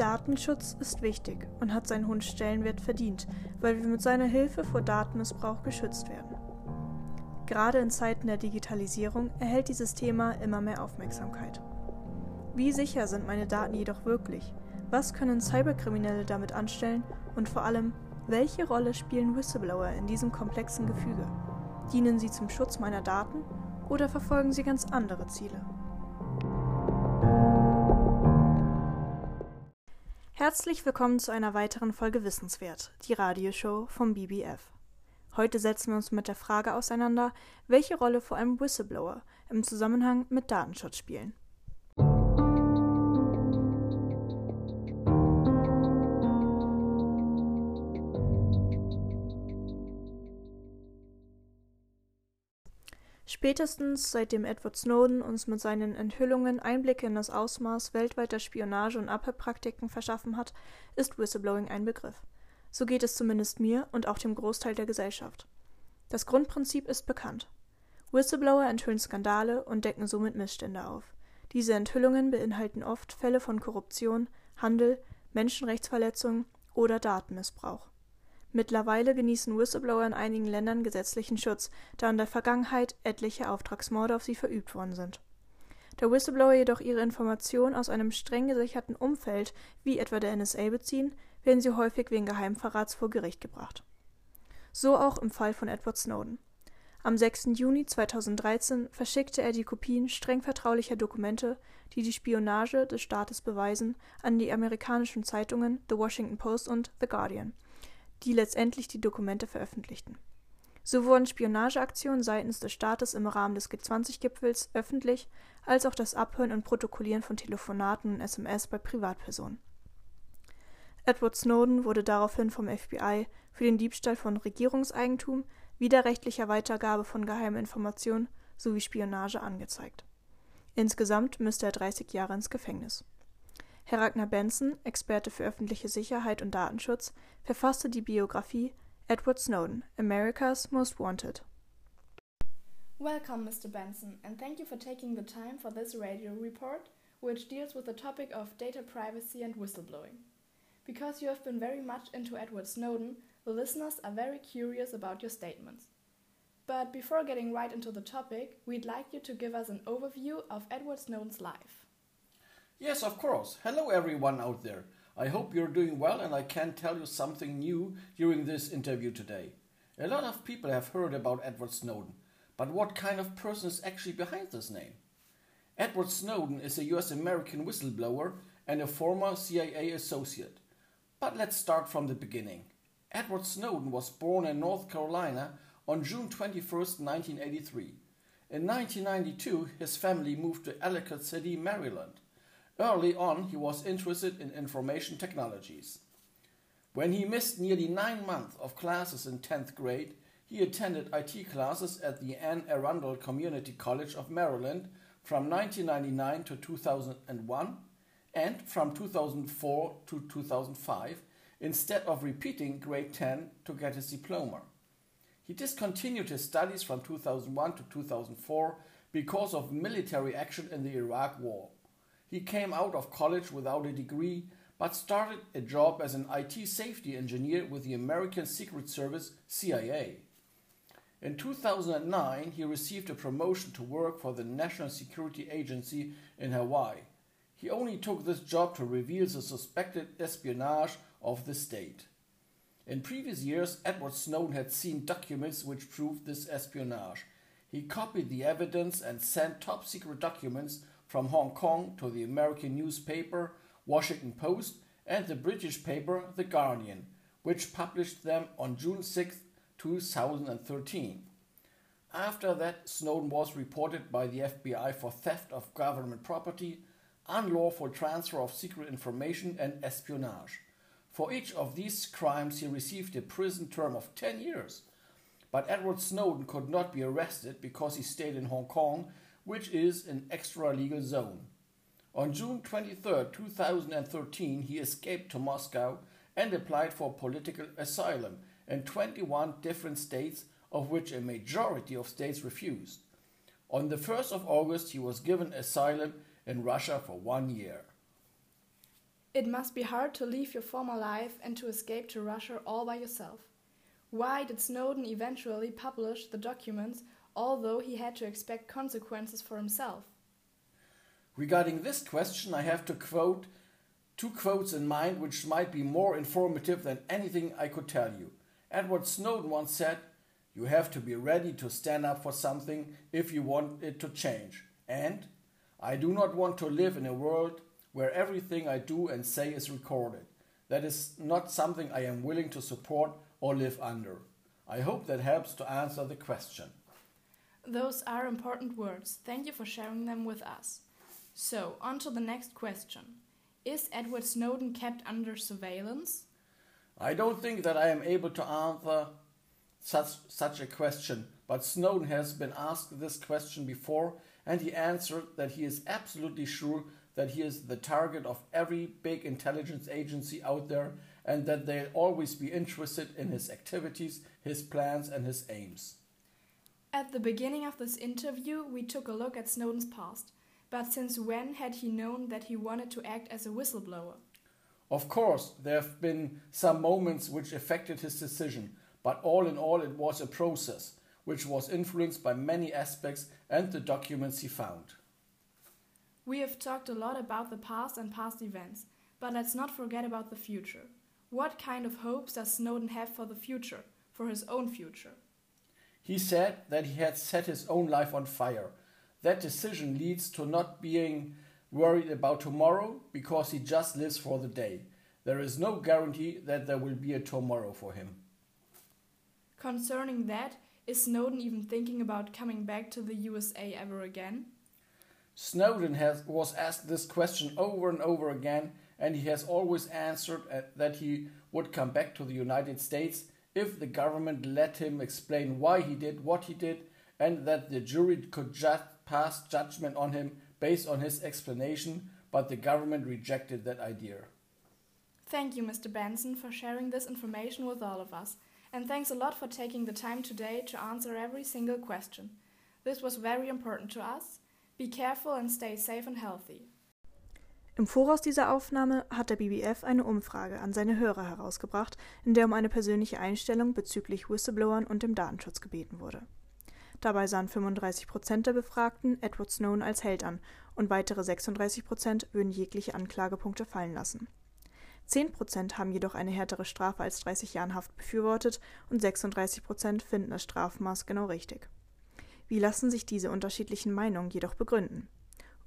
Datenschutz ist wichtig und hat seinen hohen Stellenwert verdient, weil wir mit seiner Hilfe vor Datenmissbrauch geschützt werden. Gerade in Zeiten der Digitalisierung erhält dieses Thema immer mehr Aufmerksamkeit. Wie sicher sind meine Daten jedoch wirklich? Was können Cyberkriminelle damit anstellen? Und vor allem, welche Rolle spielen Whistleblower in diesem komplexen Gefüge? Dienen sie zum Schutz meiner Daten oder verfolgen sie ganz andere Ziele? Herzlich willkommen zu einer weiteren Folge Wissenswert, die Radioshow vom BBF. Heute setzen wir uns mit der Frage auseinander, welche Rolle vor allem Whistleblower im Zusammenhang mit Datenschutz spielen. Spätestens seitdem Edward Snowden uns mit seinen Enthüllungen Einblicke in das Ausmaß weltweiter Spionage und Abhörpraktiken verschaffen hat, ist Whistleblowing ein Begriff. So geht es zumindest mir und auch dem Großteil der Gesellschaft. Das Grundprinzip ist bekannt. Whistleblower enthüllen Skandale und decken somit Missstände auf. Diese Enthüllungen beinhalten oft Fälle von Korruption, Handel, Menschenrechtsverletzungen oder Datenmissbrauch. Mittlerweile genießen Whistleblower in einigen Ländern gesetzlichen Schutz, da in der Vergangenheit etliche Auftragsmorde auf sie verübt worden sind. Da Whistleblower jedoch ihre Informationen aus einem streng gesicherten Umfeld wie etwa der NSA beziehen, werden sie häufig wegen Geheimverrats vor Gericht gebracht. So auch im Fall von Edward Snowden. Am 6. Juni 2013 verschickte er die Kopien streng vertraulicher Dokumente, die die Spionage des Staates beweisen, an die amerikanischen Zeitungen The Washington Post und The Guardian – die letztendlich die Dokumente veröffentlichten. So wurden Spionageaktionen seitens des Staates im Rahmen des G20-Gipfels öffentlich, als auch das Abhören und Protokollieren von Telefonaten und SMS bei Privatpersonen. Edward Snowden wurde daraufhin vom FBI für den Diebstahl von Regierungseigentum, widerrechtlicher Weitergabe von geheimen Informationen sowie Spionage angezeigt. Insgesamt müsste er 30 Jahre ins Gefängnis. Herr Ragnar Benson, Experte für öffentliche Sicherheit und Datenschutz, verfasste die Biografie Edward Snowden, America's Most Wanted. Welcome, Mr. Benson, and thank you for taking the time for this radio report, which deals with the topic of data privacy and whistleblowing. Because you have been very much into Edward Snowden, the listeners are very curious about your statements. But before getting right into the topic, we'd like you to give us an overview of Edward Snowden's life. Yes, of course. Hello, everyone out there. I hope you're doing well and I can tell you something new during this interview today. A lot of people have heard about Edward Snowden, but what kind of person is actually behind this name? Edward Snowden is a US American whistleblower and a former CIA associate. But let's start from the beginning. Edward Snowden was born in North Carolina on June 21, 1983. In 1992, his family moved to Ellicott City, Maryland. Early on, he was interested in information technologies. When he missed nearly nine months of classes in 10th grade, he attended IT classes at the Anne Arundel Community College of Maryland from 1999 to 2001 and from 2004 to 2005 instead of repeating grade 10 to get his diploma. He discontinued his studies from 2001 to 2004 because of military action in the Iraq War. He came out of college without a degree, but started a job as an IT safety engineer with the American Secret Service CIA. In 2009, he received a promotion to work for the National Security Agency in Hawaii. He only took this job to reveal the suspected espionage of the state. In previous years, Edward Snowden had seen documents which proved this espionage. He copied the evidence and sent top secret documents from Hong Kong to the American newspaper Washington Post and the British paper The Guardian, which published them on June 6, 2013. After that, Snowden was reported by the FBI for theft of government property, unlawful transfer of secret information, and espionage. For each of these crimes, he received a prison term of 10 years. But Edward Snowden could not be arrested because he stayed in Hong Kong which is an extra-legal zone. On June 23, 2013, he escaped to Moscow and applied for political asylum in 21 different states, of which a majority of states refused. On the 1st of August, he was given asylum in Russia for one year. It must be hard to leave your former life and to escape to Russia all by yourself. Why did Snowden eventually publish the documents, although he had to expect consequences for himself? Regarding this question, I have to quote two quotes in mind which might be more informative than anything I could tell you. Edward Snowden once said, You have to be ready to stand up for something if you want it to change. And I do not want to live in a world where everything I do and say is recorded. That is not something I am willing to support or live under. I hope that helps to answer the question. Those are important words. Thank you for sharing them with us. So, on to the next question. Is Edward Snowden kept under surveillance? I don't think that I am able to answer such, such a question, but Snowden has been asked this question before and he answered that he is absolutely sure that he is the target of every big intelligence agency out there and that they'll always be interested in his activities, his plans, and his aims. At the beginning of this interview, we took a look at Snowden's past. But since when had he known that he wanted to act as a whistleblower? Of course, there have been some moments which affected his decision, but all in all, it was a process which was influenced by many aspects and the documents he found. We have talked a lot about the past and past events, but let's not forget about the future. What kind of hopes does Snowden have for the future, for his own future? He said that he had set his own life on fire. That decision leads to not being worried about tomorrow because he just lives for the day. There is no guarantee that there will be a tomorrow for him. Concerning that, is Snowden even thinking about coming back to the USA ever again? Snowden has, was asked this question over and over again, and he has always answered uh, that he would come back to the United States if the government let him explain why he did what he did, and that the jury could just pass judgment on him based on his explanation, but the government rejected that idea. Thank you, Mr. Benson, for sharing this information with all of us, and thanks a lot for taking the time today to answer every single question. This was very important to us Be careful and stay safe and healthy. Im Voraus dieser Aufnahme hat der BBF eine Umfrage an seine Hörer herausgebracht, in der um eine persönliche Einstellung bezüglich Whistleblowern und dem Datenschutz gebeten wurde. Dabei sahen 35 Prozent der Befragten Edward Snowden als Held an und weitere 36 Prozent würden jegliche Anklagepunkte fallen lassen. 10 Prozent haben jedoch eine härtere Strafe als 30 Jahren Haft befürwortet und 36 Prozent finden das Strafmaß genau richtig. Wie lassen sich diese unterschiedlichen Meinungen jedoch begründen?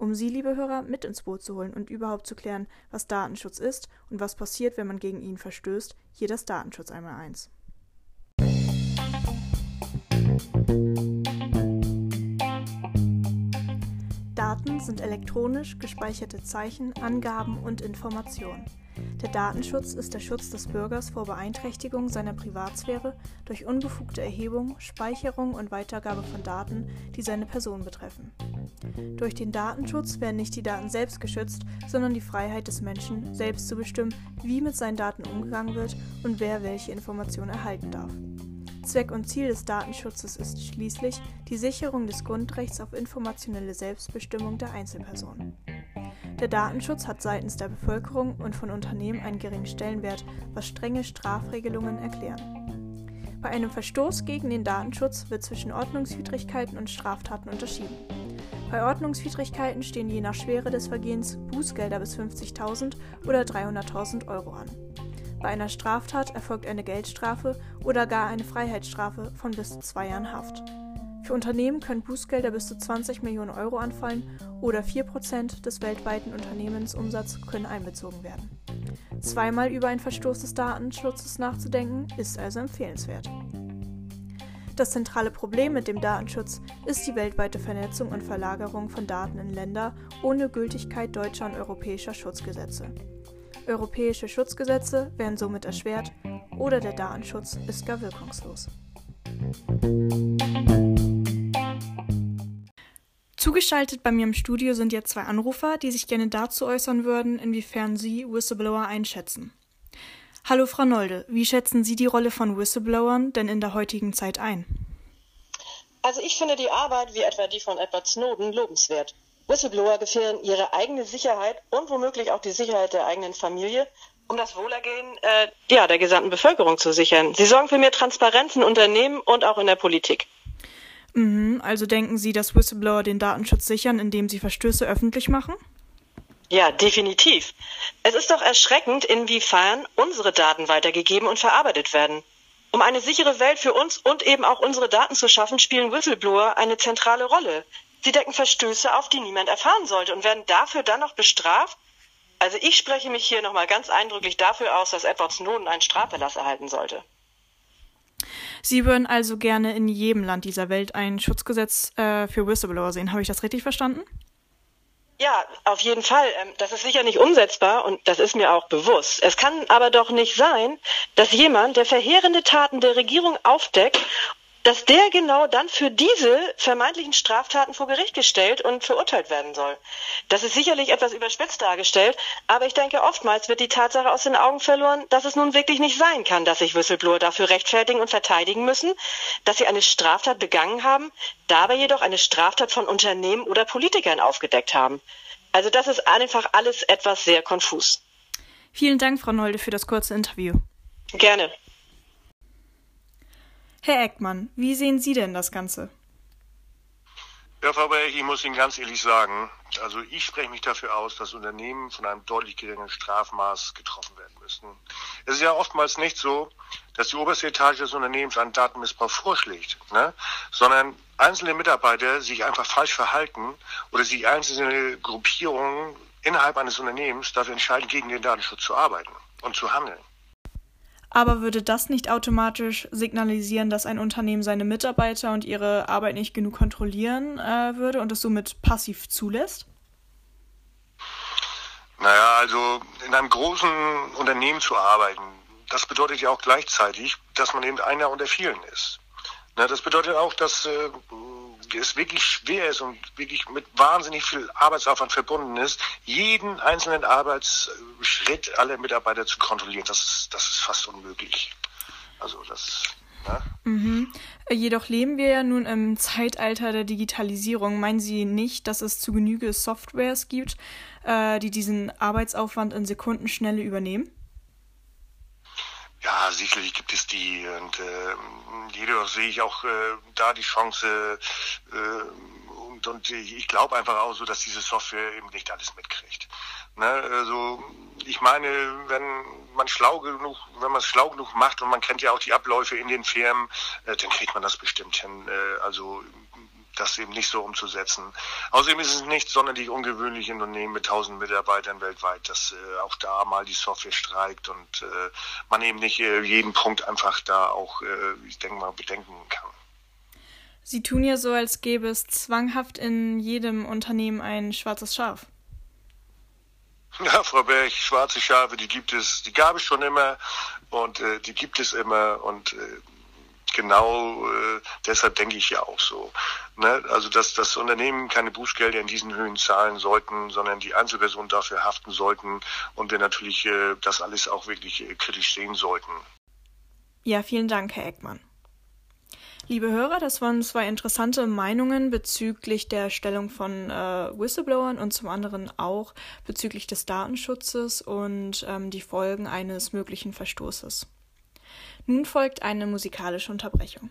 Um Sie, liebe Hörer, mit ins Boot zu holen und überhaupt zu klären, was Datenschutz ist und was passiert, wenn man gegen ihn verstößt, hier das Datenschutz einmal eins. Daten sind elektronisch gespeicherte Zeichen, Angaben und Informationen. Der Datenschutz ist der Schutz des Bürgers vor Beeinträchtigung seiner Privatsphäre durch unbefugte Erhebung, Speicherung und Weitergabe von Daten, die seine Person betreffen. Durch den Datenschutz werden nicht die Daten selbst geschützt, sondern die Freiheit des Menschen, selbst zu bestimmen, wie mit seinen Daten umgegangen wird und wer welche Informationen erhalten darf. Zweck und Ziel des Datenschutzes ist schließlich die Sicherung des Grundrechts auf informationelle Selbstbestimmung der Einzelperson. Der Datenschutz hat seitens der Bevölkerung und von Unternehmen einen geringen Stellenwert, was strenge Strafregelungen erklären. Bei einem Verstoß gegen den Datenschutz wird zwischen Ordnungswidrigkeiten und Straftaten unterschieden. Bei Ordnungswidrigkeiten stehen je nach Schwere des Vergehens Bußgelder bis 50.000 oder 300.000 Euro an. Bei einer Straftat erfolgt eine Geldstrafe oder gar eine Freiheitsstrafe von bis zu zwei Jahren Haft. Für Unternehmen können Bußgelder bis zu 20 Millionen Euro anfallen oder 4% des weltweiten Unternehmensumsatzes können einbezogen werden. Zweimal über einen Verstoß des Datenschutzes nachzudenken, ist also empfehlenswert. Das zentrale Problem mit dem Datenschutz ist die weltweite Vernetzung und Verlagerung von Daten in Länder ohne Gültigkeit deutscher und europäischer Schutzgesetze. Europäische Schutzgesetze werden somit erschwert oder der Datenschutz ist gar wirkungslos. Zugeschaltet bei mir im Studio sind jetzt zwei Anrufer, die sich gerne dazu äußern würden, inwiefern sie Whistleblower einschätzen. Hallo Frau Nolde, wie schätzen Sie die Rolle von Whistleblowern denn in der heutigen Zeit ein? Also ich finde die Arbeit wie etwa die von Edward Snowden lobenswert. Whistleblower gefährden ihre eigene Sicherheit und womöglich auch die Sicherheit der eigenen Familie, um das Wohlergehen äh, ja, der gesamten Bevölkerung zu sichern. Sie sorgen für mehr Transparenz in Unternehmen und auch in der Politik. Mhm, also denken Sie, dass Whistleblower den Datenschutz sichern, indem sie Verstöße öffentlich machen? Ja, definitiv. Es ist doch erschreckend, inwiefern unsere Daten weitergegeben und verarbeitet werden. Um eine sichere Welt für uns und eben auch unsere Daten zu schaffen, spielen Whistleblower eine zentrale Rolle. Sie decken Verstöße auf, die niemand erfahren sollte und werden dafür dann noch bestraft. Also ich spreche mich hier nochmal ganz eindrücklich dafür aus, dass Edward Snowden einen Strafverlass erhalten sollte. Sie würden also gerne in jedem Land dieser Welt ein Schutzgesetz äh, für Whistleblower sehen. Habe ich das richtig verstanden? Ja, auf jeden Fall. Ähm, das ist sicher nicht umsetzbar und das ist mir auch bewusst. Es kann aber doch nicht sein, dass jemand, der verheerende Taten der Regierung aufdeckt dass der genau dann für diese vermeintlichen Straftaten vor Gericht gestellt und verurteilt werden soll. Das ist sicherlich etwas überspitzt dargestellt, aber ich denke, oftmals wird die Tatsache aus den Augen verloren, dass es nun wirklich nicht sein kann, dass sich Whistleblower dafür rechtfertigen und verteidigen müssen, dass sie eine Straftat begangen haben, dabei jedoch eine Straftat von Unternehmen oder Politikern aufgedeckt haben. Also das ist einfach alles etwas sehr konfus. Vielen Dank, Frau Nolde, für das kurze Interview. Gerne. Herr Eckmann, wie sehen Sie denn das Ganze? Ja, Frau Berg, ich muss Ihnen ganz ehrlich sagen, also ich spreche mich dafür aus, dass Unternehmen von einem deutlich geringeren Strafmaß getroffen werden müssen. Es ist ja oftmals nicht so, dass die oberste Etage des Unternehmens einen Datenmissbrauch vorschlägt, ne? sondern einzelne Mitarbeiter sich einfach falsch verhalten oder sich einzelne Gruppierungen innerhalb eines Unternehmens dafür entscheiden, gegen den Datenschutz zu arbeiten und zu handeln. Aber würde das nicht automatisch signalisieren, dass ein Unternehmen seine Mitarbeiter und ihre Arbeit nicht genug kontrollieren äh, würde und es somit passiv zulässt? Naja, also in einem großen Unternehmen zu arbeiten, das bedeutet ja auch gleichzeitig, dass man eben einer unter vielen ist. Na, das bedeutet auch, dass äh, es wirklich schwer ist und wirklich mit wahnsinnig viel Arbeitsaufwand verbunden ist, jeden einzelnen Arbeitsschritt aller Mitarbeiter zu kontrollieren. Das ist, das ist fast unmöglich. Also das. Ne? Mhm. Jedoch leben wir ja nun im Zeitalter der Digitalisierung. Meinen Sie nicht, dass es zu Genüge Softwares gibt, äh, die diesen Arbeitsaufwand in Sekundenschnelle übernehmen? Ja, sicherlich gibt es die und äh, jedoch sehe ich auch äh, da die Chance äh, und, und ich glaube einfach auch so, dass diese Software eben nicht alles mitkriegt. Ne? Also ich meine, wenn man schlau genug, wenn man es schlau genug macht und man kennt ja auch die Abläufe in den Firmen, äh, dann kriegt man das bestimmt hin. Äh, also das eben nicht so umzusetzen. Außerdem ist es nicht sonderlich ungewöhnlich in Unternehmen mit 1000 Mitarbeitern weltweit, dass äh, auch da mal die Software streikt und äh, man eben nicht äh, jeden Punkt einfach da auch, äh, ich denke mal, bedenken kann. Sie tun ja so, als gäbe es zwanghaft in jedem Unternehmen ein schwarzes Schaf. Ja, Frau Berg, schwarze Schafe, die gibt es, die gab es schon immer und äh, die gibt es immer und äh, genau äh, deshalb denke ich ja auch so. Ne? Also dass das Unternehmen keine Bußgelder in diesen Höhen zahlen sollten, sondern die Einzelpersonen dafür haften sollten und wir natürlich äh, das alles auch wirklich äh, kritisch sehen sollten. Ja, vielen Dank, Herr Eckmann. Liebe Hörer, das waren zwei interessante Meinungen bezüglich der Stellung von äh, Whistleblowern und zum anderen auch bezüglich des Datenschutzes und ähm, die Folgen eines möglichen Verstoßes. Nun folgt eine musikalische Unterbrechung.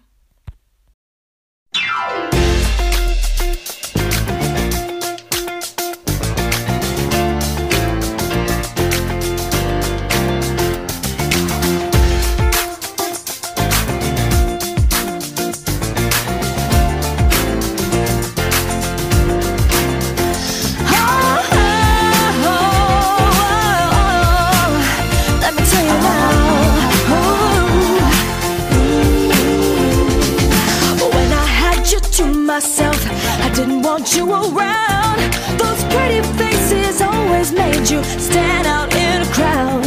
want you around. Those pretty faces always made you stand out in a crowd.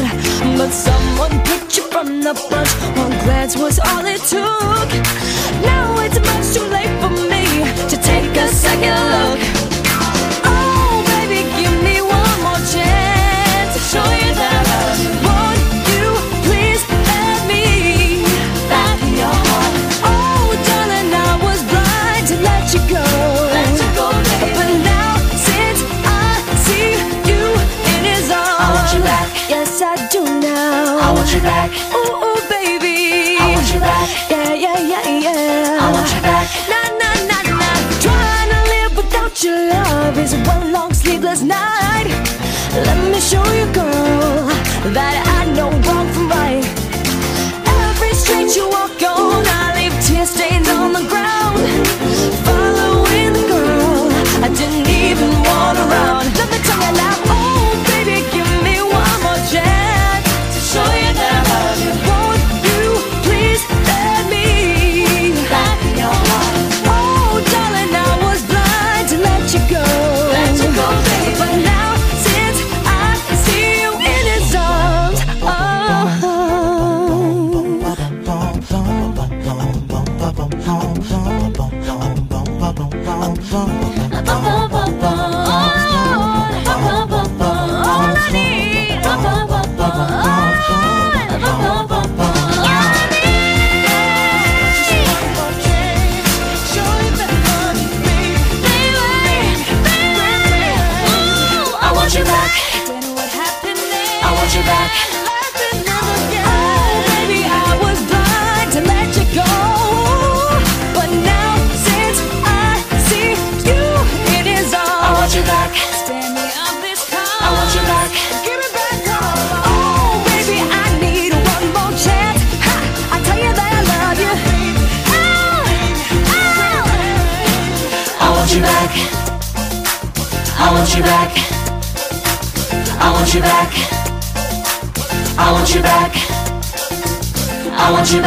But someone picked you from the bunch. One glance was all it took. Now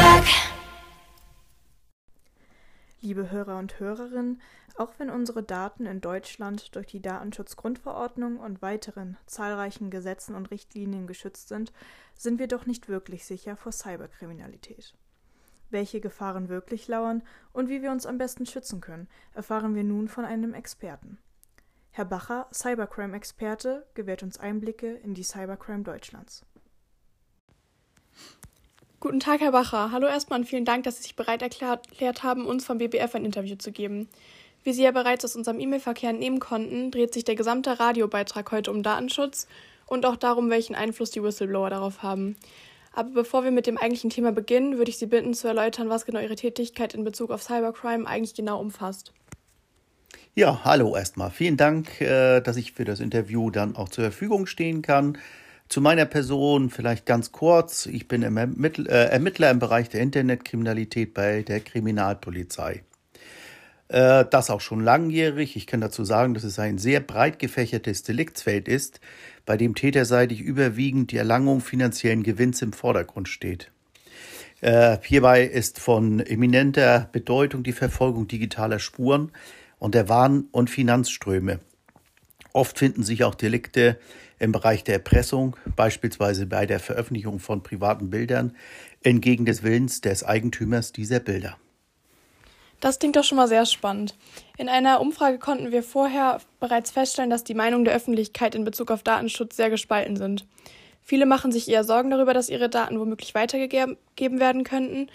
Back. Liebe Hörer und Hörerinnen, auch wenn unsere Daten in Deutschland durch die Datenschutzgrundverordnung und weiteren zahlreichen Gesetzen und Richtlinien geschützt sind, sind wir doch nicht wirklich sicher vor Cyberkriminalität. Welche Gefahren wirklich lauern und wie wir uns am besten schützen können, erfahren wir nun von einem Experten. Herr Bacher, Cybercrime-Experte, gewährt uns Einblicke in die Cybercrime Deutschlands. Guten Tag, Herr Bacher. Hallo erstmal und vielen Dank, dass Sie sich bereit erklärt, haben, uns vom BBF ein Interview zu geben. Wie Sie ja bereits aus unserem E-Mail-Verkehr entnehmen konnten, dreht sich der gesamte Radiobeitrag heute um Datenschutz und auch darum, welchen Einfluss die Whistleblower darauf haben. Aber bevor wir mit dem eigentlichen Thema beginnen, würde ich Sie bitten zu erläutern, was genau Ihre Tätigkeit in Bezug auf Cybercrime eigentlich genau umfasst. Ja, hallo erstmal. Vielen Dank, äh, dass ich für das Interview dann auch zur Verfügung stehen kann. Zu meiner Person vielleicht ganz kurz. Ich bin Ermittler, äh, Ermittler im Bereich der Internetkriminalität bei der Kriminalpolizei. Äh, das auch schon langjährig. Ich kann dazu sagen, dass es ein sehr breit gefächertes Deliktsfeld ist, bei dem täterseitig überwiegend die Erlangung finanziellen Gewinns im Vordergrund steht. Äh, hierbei ist von eminenter Bedeutung die Verfolgung digitaler Spuren und der Waren- und Finanzströme. Oft finden sich auch Delikte im Bereich der Erpressung, beispielsweise bei der Veröffentlichung von privaten Bildern, entgegen des Willens des Eigentümers dieser Bilder. Das klingt doch schon mal sehr spannend. In einer Umfrage konnten wir vorher bereits feststellen, dass die Meinungen der Öffentlichkeit in Bezug auf Datenschutz sehr gespalten sind. Viele machen sich eher Sorgen darüber, dass ihre Daten womöglich weitergegeben werden könnten,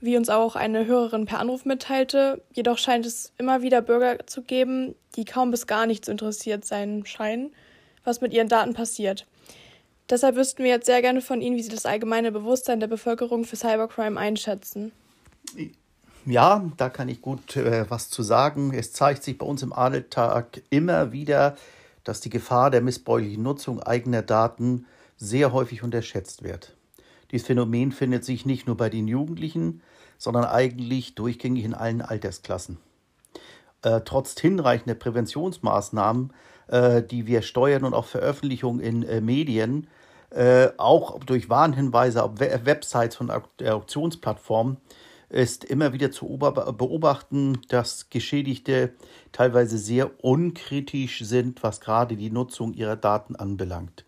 wie uns auch eine Hörerin per Anruf mitteilte. Jedoch scheint es immer wieder Bürger zu geben, die kaum bis gar nicht so interessiert sein scheinen, was mit ihren Daten passiert. Deshalb wüssten wir jetzt sehr gerne von Ihnen, wie Sie das allgemeine Bewusstsein der Bevölkerung für Cybercrime einschätzen. Ja, da kann ich gut äh, was zu sagen. Es zeigt sich bei uns im Alltag immer wieder, dass die Gefahr der missbräuchlichen Nutzung eigener Daten sehr häufig unterschätzt wird. Dieses Phänomen findet sich nicht nur bei den Jugendlichen, sondern eigentlich durchgängig in allen Altersklassen. Äh, trotz hinreichender Präventionsmaßnahmen, äh, die wir steuern und auch Veröffentlichungen in äh, Medien, äh, auch durch Warnhinweise auf We Websites von Auktionsplattformen, ist immer wieder zu beobachten, dass Geschädigte teilweise sehr unkritisch sind, was gerade die Nutzung ihrer Daten anbelangt.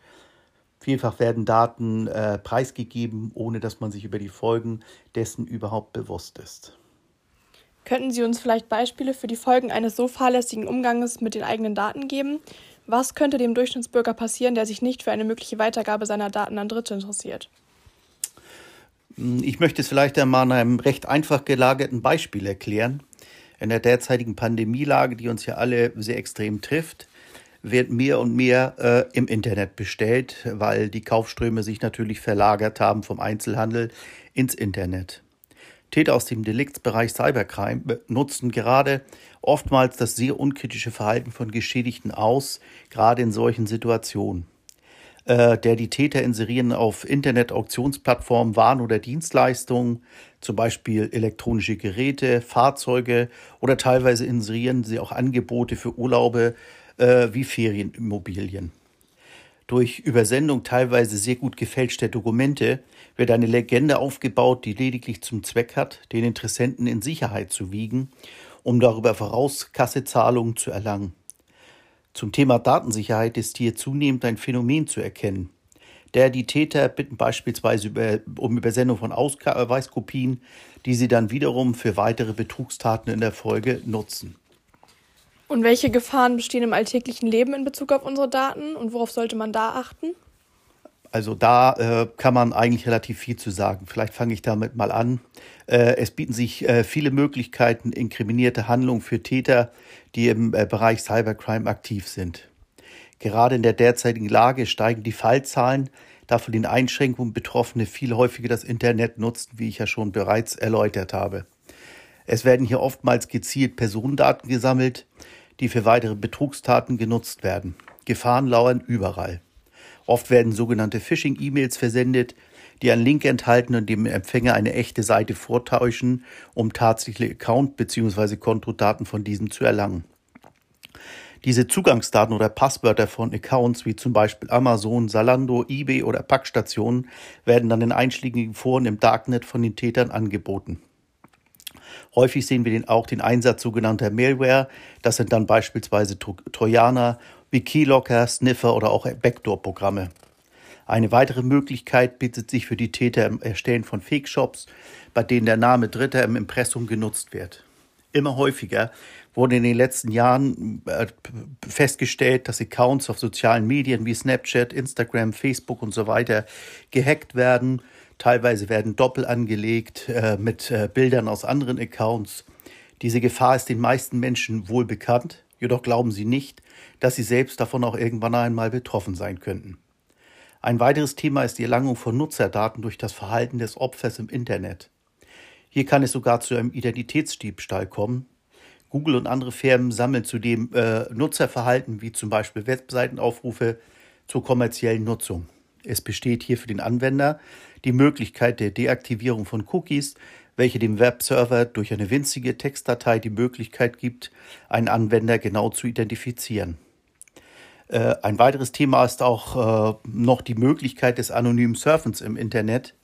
Vielfach werden Daten äh, preisgegeben, ohne dass man sich über die Folgen dessen überhaupt bewusst ist. Könnten Sie uns vielleicht Beispiele für die Folgen eines so fahrlässigen Umganges mit den eigenen Daten geben? Was könnte dem Durchschnittsbürger passieren, der sich nicht für eine mögliche Weitergabe seiner Daten an Dritte interessiert? Ich möchte es vielleicht einmal an einem recht einfach gelagerten Beispiel erklären. In der derzeitigen Pandemielage, die uns ja alle sehr extrem trifft, wird mehr und mehr äh, im Internet bestellt, weil die Kaufströme sich natürlich verlagert haben vom Einzelhandel ins Internet. Täter aus dem Deliktsbereich Cybercrime nutzen gerade oftmals das sehr unkritische Verhalten von Geschädigten aus, gerade in solchen Situationen. Äh, der die Täter inserieren auf Internet-Auktionsplattformen Waren oder Dienstleistungen, zum Beispiel elektronische Geräte, Fahrzeuge oder teilweise inserieren sie auch Angebote für Urlaube äh, wie Ferienimmobilien. Durch Übersendung teilweise sehr gut gefälschter Dokumente wird eine Legende aufgebaut, die lediglich zum Zweck hat, den Interessenten in Sicherheit zu wiegen, um darüber Vorauskassezahlungen zu erlangen. Zum Thema Datensicherheit ist hier zunehmend ein Phänomen zu erkennen. Der die Täter bitten beispielsweise über, um Übersendung von Ausweiskopien, die sie dann wiederum für weitere Betrugstaten in der Folge nutzen. Und welche Gefahren bestehen im alltäglichen Leben in Bezug auf unsere Daten und worauf sollte man da achten? Also da äh, kann man eigentlich relativ viel zu sagen. Vielleicht fange ich damit mal an. Äh, es bieten sich äh, viele Möglichkeiten, inkriminierte Handlungen für Täter, die im äh, Bereich Cybercrime aktiv sind. Gerade in der derzeitigen Lage steigen die Fallzahlen, da von den Einschränkungen Betroffene viel häufiger das Internet nutzen, wie ich ja schon bereits erläutert habe. Es werden hier oftmals gezielt Personendaten gesammelt, die für weitere Betrugstaten genutzt werden. Gefahren lauern überall. Oft werden sogenannte Phishing-E-Mails versendet, die einen Link enthalten und dem Empfänger eine echte Seite vortäuschen, um tatsächliche Account- bzw. Kontodaten von diesem zu erlangen. Diese Zugangsdaten oder Passwörter von Accounts wie zum Beispiel Amazon, Salando, eBay oder Packstationen werden dann in einschlägigen Foren im Darknet von den Tätern angeboten. Häufig sehen wir den, auch den Einsatz sogenannter Malware. Das sind dann beispielsweise Trojaner wie Keylocker, Sniffer oder auch Backdoor-Programme. Eine weitere Möglichkeit bietet sich für die Täter im Erstellen von Fake-Shops, bei denen der Name Dritter im Impressum genutzt wird. Immer häufiger wurde in den letzten Jahren äh, festgestellt, dass Accounts auf sozialen Medien wie Snapchat, Instagram, Facebook und so weiter gehackt werden. Teilweise werden Doppel angelegt äh, mit äh, Bildern aus anderen Accounts. Diese Gefahr ist den meisten Menschen wohl bekannt, jedoch glauben sie nicht, dass sie selbst davon auch irgendwann einmal betroffen sein könnten. Ein weiteres Thema ist die Erlangung von Nutzerdaten durch das Verhalten des Opfers im Internet. Hier kann es sogar zu einem Identitätsdiebstahl kommen. Google und andere Firmen sammeln zudem äh, Nutzerverhalten wie zum Beispiel Webseitenaufrufe zur kommerziellen Nutzung. Es besteht hier für den Anwender die Möglichkeit der Deaktivierung von Cookies, welche dem Webserver durch eine winzige Textdatei die Möglichkeit gibt, einen Anwender genau zu identifizieren. Äh, ein weiteres Thema ist auch äh, noch die Möglichkeit des anonymen Surfens im Internet.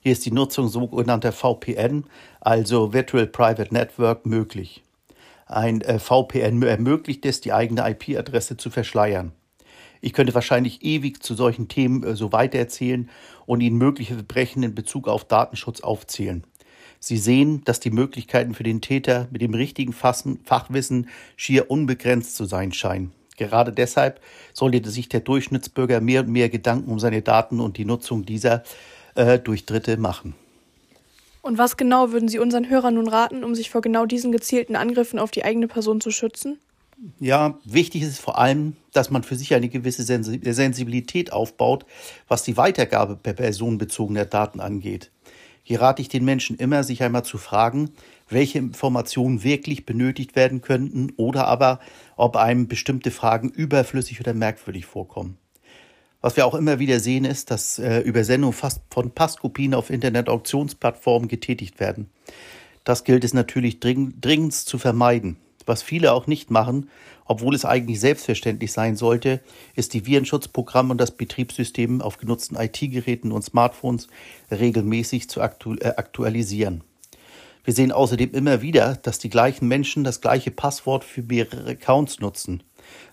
Hier ist die Nutzung sogenannter VPN, also Virtual Private Network, möglich. Ein äh, VPN ermöglicht es, die eigene IP-Adresse zu verschleiern. Ich könnte wahrscheinlich ewig zu solchen Themen äh, so weitererzählen und Ihnen mögliche Verbrechen in Bezug auf Datenschutz aufzählen. Sie sehen, dass die Möglichkeiten für den Täter mit dem richtigen Fassen, Fachwissen schier unbegrenzt zu sein scheinen. Gerade deshalb sollte sich der Durchschnittsbürger mehr und mehr Gedanken um seine Daten und die Nutzung dieser äh, durch Dritte machen. Und was genau würden Sie unseren Hörern nun raten, um sich vor genau diesen gezielten Angriffen auf die eigene Person zu schützen? Ja, wichtig ist vor allem, dass man für sich eine gewisse Sensibilität aufbaut, was die Weitergabe per personenbezogener Daten angeht. Hier rate ich den Menschen immer, sich einmal zu fragen, welche Informationen wirklich benötigt werden könnten oder aber, ob einem bestimmte Fragen überflüssig oder merkwürdig vorkommen. Was wir auch immer wieder sehen, ist, dass äh, Übersendungen fast von Passkopien auf Internet-Auktionsplattformen getätigt werden. Das gilt es natürlich dring dringend zu vermeiden. Was viele auch nicht machen, obwohl es eigentlich selbstverständlich sein sollte, ist die Virenschutzprogramme und das Betriebssystem auf genutzten IT-Geräten und Smartphones regelmäßig zu aktu äh, aktualisieren. Wir sehen außerdem immer wieder, dass die gleichen Menschen das gleiche Passwort für mehrere Accounts nutzen.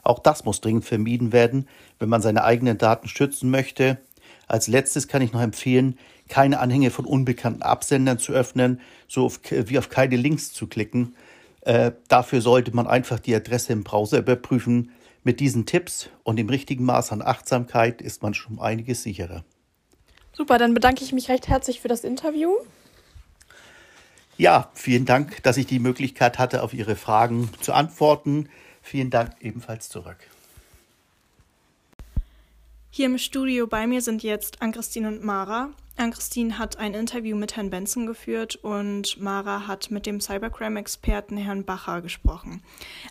Auch das muss dringend vermieden werden, wenn man seine eigenen Daten schützen möchte. Als letztes kann ich noch empfehlen, keine Anhänge von unbekannten Absendern zu öffnen, so auf, wie auf keine Links zu klicken. Äh, dafür sollte man einfach die Adresse im Browser überprüfen. Mit diesen Tipps und dem richtigen Maß an Achtsamkeit ist man schon einiges sicherer. Super, dann bedanke ich mich recht herzlich für das Interview. Ja, vielen Dank, dass ich die Möglichkeit hatte, auf Ihre Fragen zu antworten. Vielen Dank ebenfalls zurück. Hier im Studio bei mir sind jetzt Ann-Christine und Mara. Ann-Christine hat ein Interview mit Herrn Benson geführt und Mara hat mit dem Cybercrime-Experten Herrn Bacher gesprochen.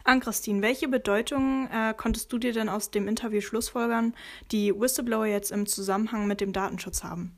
Ann-Christine, welche Bedeutung äh, konntest du dir denn aus dem Interview schlussfolgern, die Whistleblower jetzt im Zusammenhang mit dem Datenschutz haben?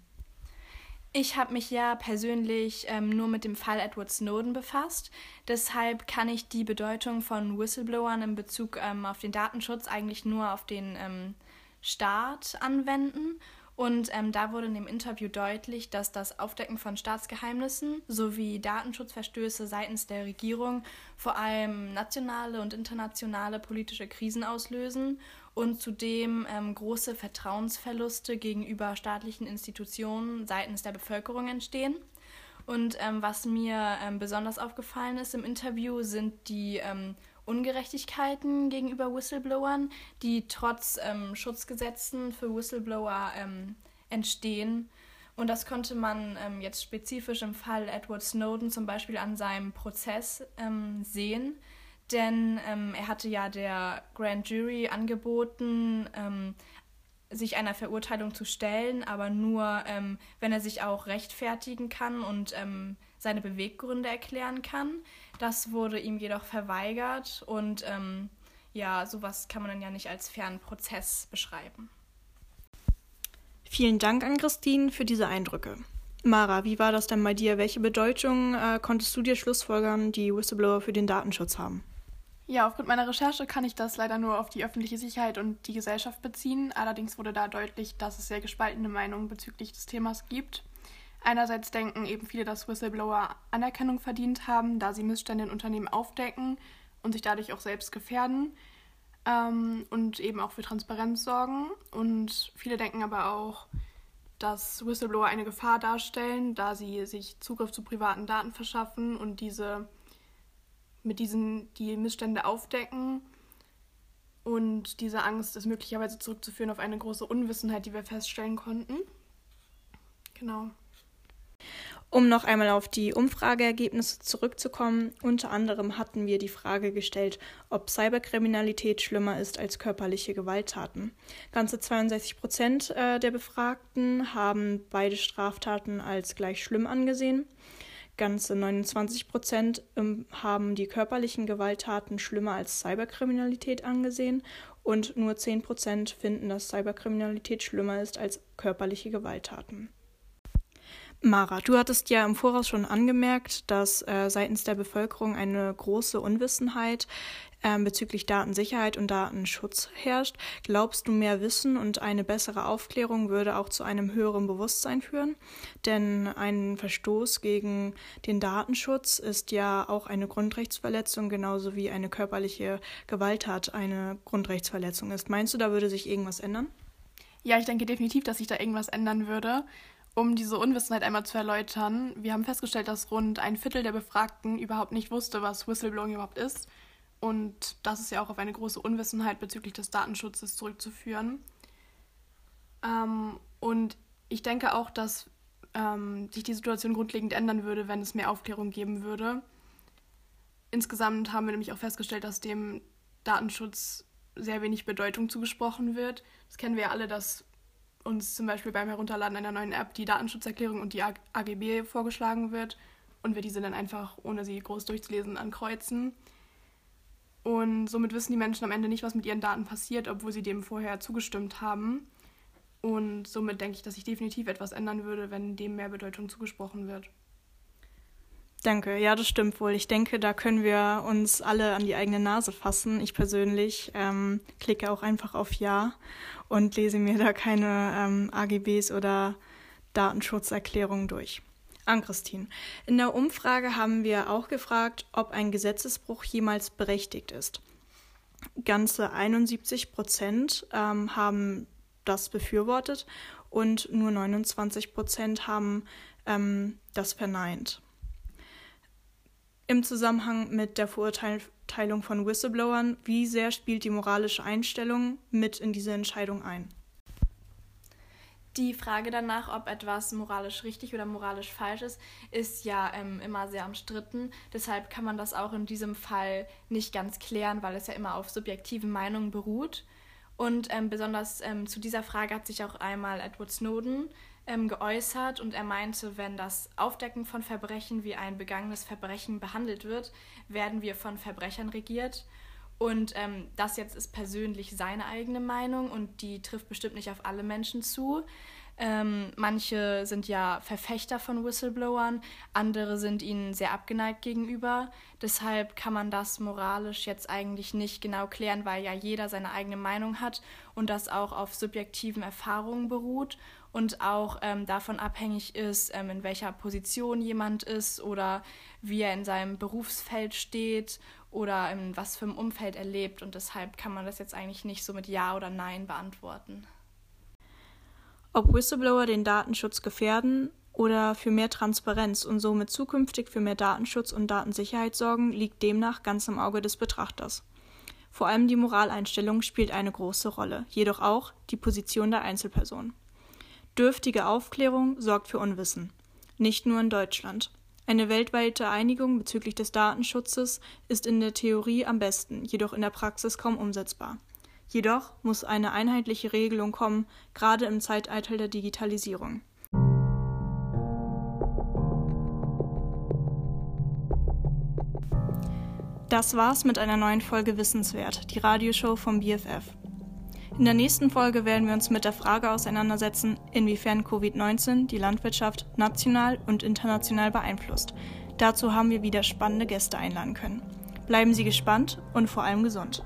Ich habe mich ja persönlich ähm, nur mit dem Fall Edward Snowden befasst. Deshalb kann ich die Bedeutung von Whistleblowern in Bezug ähm, auf den Datenschutz eigentlich nur auf den ähm, Staat anwenden. Und ähm, da wurde in dem Interview deutlich, dass das Aufdecken von Staatsgeheimnissen sowie Datenschutzverstöße seitens der Regierung vor allem nationale und internationale politische Krisen auslösen und zudem ähm, große Vertrauensverluste gegenüber staatlichen Institutionen seitens der Bevölkerung entstehen. Und ähm, was mir ähm, besonders aufgefallen ist im Interview, sind die ähm, Ungerechtigkeiten gegenüber Whistleblowern, die trotz ähm, Schutzgesetzen für Whistleblower ähm, entstehen. Und das konnte man ähm, jetzt spezifisch im Fall Edward Snowden zum Beispiel an seinem Prozess ähm, sehen. Denn ähm, er hatte ja der Grand Jury angeboten, ähm, sich einer Verurteilung zu stellen, aber nur, wenn er sich auch rechtfertigen kann und seine Beweggründe erklären kann. Das wurde ihm jedoch verweigert und ähm, ja, sowas kann man dann ja nicht als fairen Prozess beschreiben. Vielen Dank an Christine für diese Eindrücke. Mara, wie war das denn bei dir? Welche Bedeutung äh, konntest du dir schlussfolgern, die Whistleblower für den Datenschutz haben? Ja, aufgrund meiner Recherche kann ich das leider nur auf die öffentliche Sicherheit und die Gesellschaft beziehen. Allerdings wurde da deutlich, dass es sehr gespaltene Meinungen bezüglich des Themas gibt. Einerseits denken eben viele, dass Whistleblower Anerkennung verdient haben, da sie Missstände in Unternehmen aufdecken und sich dadurch auch selbst gefährden ähm, und eben auch für Transparenz sorgen. Und viele denken aber auch, dass Whistleblower eine Gefahr darstellen, da sie sich Zugriff zu privaten Daten verschaffen und diese mit diesen die Missstände aufdecken. Und diese Angst ist möglicherweise zurückzuführen auf eine große Unwissenheit, die wir feststellen konnten. Genau. Um noch einmal auf die Umfrageergebnisse zurückzukommen, unter anderem hatten wir die Frage gestellt, ob Cyberkriminalität schlimmer ist als körperliche Gewalttaten. Ganze 62 Prozent äh, der Befragten haben beide Straftaten als gleich schlimm angesehen. Ganze 29 Prozent ähm, haben die körperlichen Gewalttaten schlimmer als Cyberkriminalität angesehen und nur 10 Prozent finden, dass Cyberkriminalität schlimmer ist als körperliche Gewalttaten. Mara, du hattest ja im Voraus schon angemerkt, dass äh, seitens der Bevölkerung eine große Unwissenheit äh, bezüglich Datensicherheit und Datenschutz herrscht. Glaubst du, mehr Wissen und eine bessere Aufklärung würde auch zu einem höheren Bewusstsein führen? Denn ein Verstoß gegen den Datenschutz ist ja auch eine Grundrechtsverletzung, genauso wie eine körperliche Gewalttat eine Grundrechtsverletzung ist. Meinst du, da würde sich irgendwas ändern? Ja, ich denke definitiv, dass sich da irgendwas ändern würde. Um diese Unwissenheit einmal zu erläutern, wir haben festgestellt, dass rund ein Viertel der Befragten überhaupt nicht wusste, was Whistleblowing überhaupt ist. Und das ist ja auch auf eine große Unwissenheit bezüglich des Datenschutzes zurückzuführen. Ähm, und ich denke auch, dass ähm, sich die Situation grundlegend ändern würde, wenn es mehr Aufklärung geben würde. Insgesamt haben wir nämlich auch festgestellt, dass dem Datenschutz sehr wenig Bedeutung zugesprochen wird. Das kennen wir ja alle, dass uns zum Beispiel beim Herunterladen einer neuen App die Datenschutzerklärung und die AGB vorgeschlagen wird und wir diese dann einfach, ohne sie groß durchzulesen, ankreuzen. Und somit wissen die Menschen am Ende nicht, was mit ihren Daten passiert, obwohl sie dem vorher zugestimmt haben. Und somit denke ich, dass sich definitiv etwas ändern würde, wenn dem mehr Bedeutung zugesprochen wird. Danke, ja, das stimmt wohl. Ich denke, da können wir uns alle an die eigene Nase fassen. Ich persönlich ähm, klicke auch einfach auf Ja und lese mir da keine ähm, AGBs oder Datenschutzerklärungen durch. An Christine. In der Umfrage haben wir auch gefragt, ob ein Gesetzesbruch jemals berechtigt ist. Ganze 71 Prozent ähm, haben das befürwortet und nur 29 Prozent haben ähm, das verneint. Im Zusammenhang mit der Verurteilung von Whistleblowern, wie sehr spielt die moralische Einstellung mit in diese Entscheidung ein? Die Frage danach, ob etwas moralisch richtig oder moralisch falsch ist, ist ja ähm, immer sehr umstritten. Deshalb kann man das auch in diesem Fall nicht ganz klären, weil es ja immer auf subjektiven Meinungen beruht. Und ähm, besonders ähm, zu dieser Frage hat sich auch einmal Edward Snowden ähm, geäußert und er meinte, wenn das Aufdecken von Verbrechen wie ein begangenes Verbrechen behandelt wird, werden wir von Verbrechern regiert. Und ähm, das jetzt ist persönlich seine eigene Meinung und die trifft bestimmt nicht auf alle Menschen zu. Ähm, manche sind ja Verfechter von Whistleblowern, andere sind ihnen sehr abgeneigt gegenüber. Deshalb kann man das moralisch jetzt eigentlich nicht genau klären, weil ja jeder seine eigene Meinung hat und das auch auf subjektiven Erfahrungen beruht und auch ähm, davon abhängig ist, ähm, in welcher Position jemand ist oder wie er in seinem Berufsfeld steht oder in was für einem Umfeld er lebt. Und deshalb kann man das jetzt eigentlich nicht so mit Ja oder Nein beantworten. Ob Whistleblower den Datenschutz gefährden oder für mehr Transparenz und somit zukünftig für mehr Datenschutz und Datensicherheit sorgen, liegt demnach ganz im Auge des Betrachters. Vor allem die Moraleinstellung spielt eine große Rolle, jedoch auch die Position der Einzelperson. Dürftige Aufklärung sorgt für Unwissen. Nicht nur in Deutschland. Eine weltweite Einigung bezüglich des Datenschutzes ist in der Theorie am besten, jedoch in der Praxis kaum umsetzbar. Jedoch muss eine einheitliche Regelung kommen, gerade im Zeitalter der Digitalisierung. Das war's mit einer neuen Folge Wissenswert, die Radioshow vom BFF. In der nächsten Folge werden wir uns mit der Frage auseinandersetzen, inwiefern Covid-19 die Landwirtschaft national und international beeinflusst. Dazu haben wir wieder spannende Gäste einladen können. Bleiben Sie gespannt und vor allem gesund.